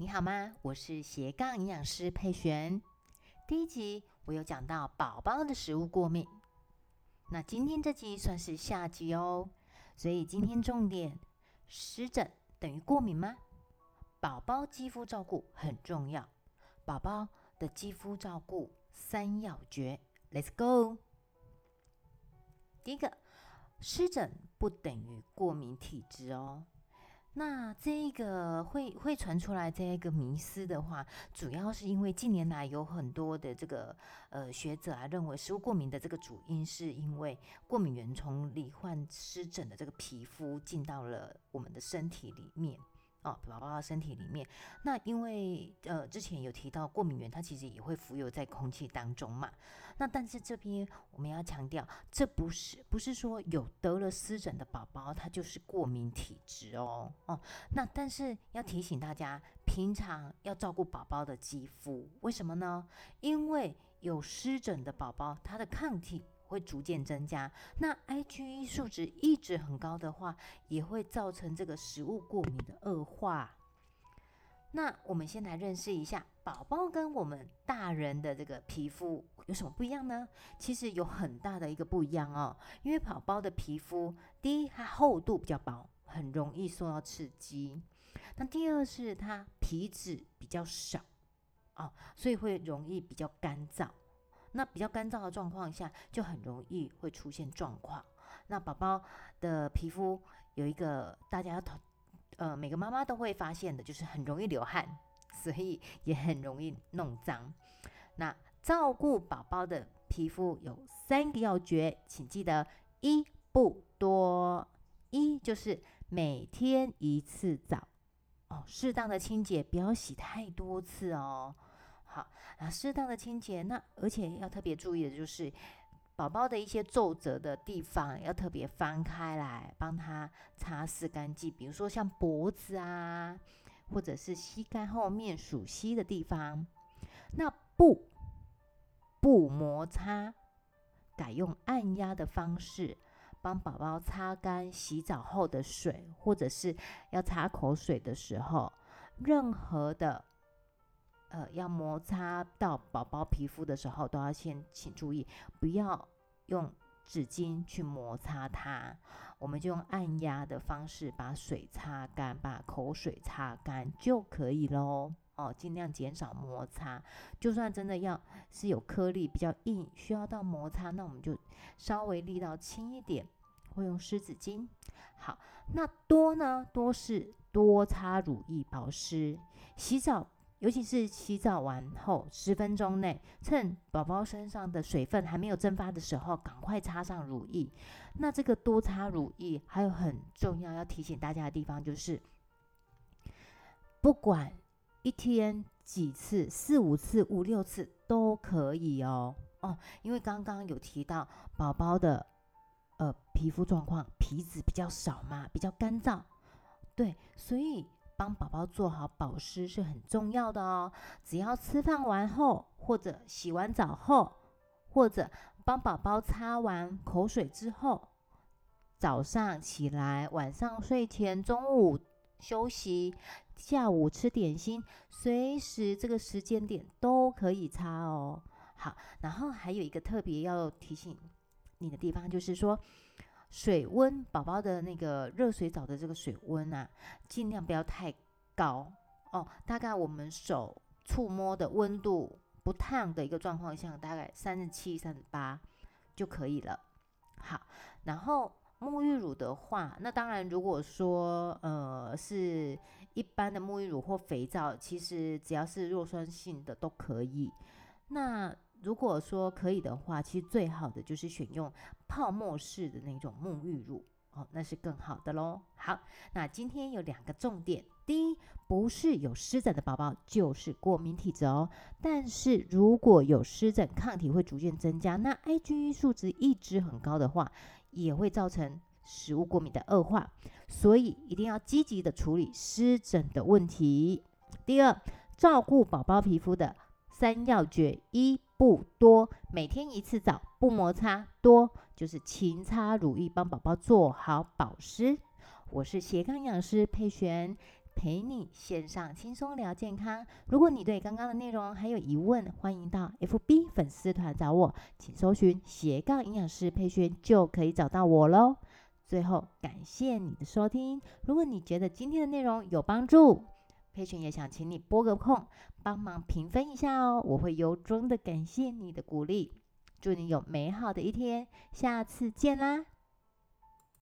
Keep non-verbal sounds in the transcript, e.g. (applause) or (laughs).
你好吗？我是斜杠营养师佩璇。第一集我有讲到宝宝的食物过敏，那今天这集算是下集哦。所以今天重点，湿疹等于过敏吗？宝宝肌肤照顾很重要，宝宝的肌肤照顾三要诀，Let's go。第一个，湿疹不等于过敏体质哦。那这个会会传出来这个迷思的话，主要是因为近年来有很多的这个呃学者啊认为食物过敏的这个主因是因为过敏原从罹患湿疹的这个皮肤进到了我们的身体里面。哦，宝宝的身体里面，那因为呃之前有提到过敏源，它其实也会浮游在空气当中嘛。那但是这边我们要强调，这不是不是说有得了湿疹的宝宝，他就是过敏体质哦哦。那但是要提醒大家，平常要照顾宝宝的肌肤，为什么呢？因为有湿疹的宝宝，他的抗体。会逐渐增加，那 IgE 数值一直很高的话，也会造成这个食物过敏的恶化。那我们先来认识一下宝宝跟我们大人的这个皮肤有什么不一样呢？其实有很大的一个不一样哦，因为宝宝的皮肤，第一它厚度比较薄，很容易受到刺激；那第二是它皮脂比较少哦，所以会容易比较干燥。那比较干燥的状况下，就很容易会出现状况。那宝宝的皮肤有一个大家同呃每个妈妈都会发现的，就是很容易流汗，所以 (laughs) 也很容易弄脏。那照顾宝宝的皮肤有三个要诀，请记得一不多，一就是每天一次澡哦，适当的清洁，不要洗太多次哦。好，啊，适当的清洁，那而且要特别注意的就是，宝宝的一些皱褶的地方要特别翻开来，帮他擦拭干净。比如说像脖子啊，或者是膝盖后面属膝的地方，那不不摩擦，改用按压的方式帮宝宝擦干洗澡后的水，或者是要擦口水的时候，任何的。呃，要摩擦到宝宝皮肤的时候，都要先请注意，不要用纸巾去摩擦它，我们就用按压的方式把水擦干，把口水擦干就可以喽。哦，尽量减少摩擦。就算真的要是有颗粒比较硬，需要到摩擦，那我们就稍微力道轻一点，会用湿纸巾。好，那多呢？多是多擦乳液保湿，洗澡。尤其是洗澡完后十分钟内，趁宝宝身上的水分还没有蒸发的时候，赶快擦上乳液。那这个多擦乳液还有很重要要提醒大家的地方，就是不管一天几次，四五次、五六次都可以哦。哦，因为刚刚有提到宝宝的呃皮肤状况，皮脂比较少嘛，比较干燥，对，所以。帮宝宝做好保湿是很重要的哦。只要吃饭完后，或者洗完澡后，或者帮宝宝擦完口水之后，早上起来、晚上睡前、中午休息、下午吃点心，随时这个时间点都可以擦哦。好，然后还有一个特别要提醒你的地方，就是说。水温，宝宝的那个热水澡的这个水温啊，尽量不要太高哦。大概我们手触摸的温度不烫的一个状况下，大概三十七、三十八就可以了。好，然后沐浴乳的话，那当然如果说呃是一般的沐浴乳或肥皂，其实只要是弱酸性的都可以。那如果说可以的话，其实最好的就是选用泡沫式的那种沐浴乳哦，那是更好的喽。好，那今天有两个重点：第一，不是有湿疹的宝宝就是过敏体质哦。但是如果有湿疹，抗体会逐渐增加，那 IgE 数值一直很高的话，也会造成食物过敏的恶化。所以一定要积极的处理湿疹的问题。第二，照顾宝宝皮肤的三要诀一。不多，每天一次澡，不摩擦；多就是勤擦乳液，帮宝宝做好保湿。我是斜杠营养师佩璇，陪你线上轻松聊健康。如果你对刚刚的内容还有疑问，欢迎到 FB 粉丝团找我，请搜寻斜杠营养师佩璇就可以找到我喽。最后，感谢你的收听。如果你觉得今天的内容有帮助，佩群也想请你拨个空，帮忙评分一下哦，我会由衷的感谢你的鼓励。祝你有美好的一天，下次见啦！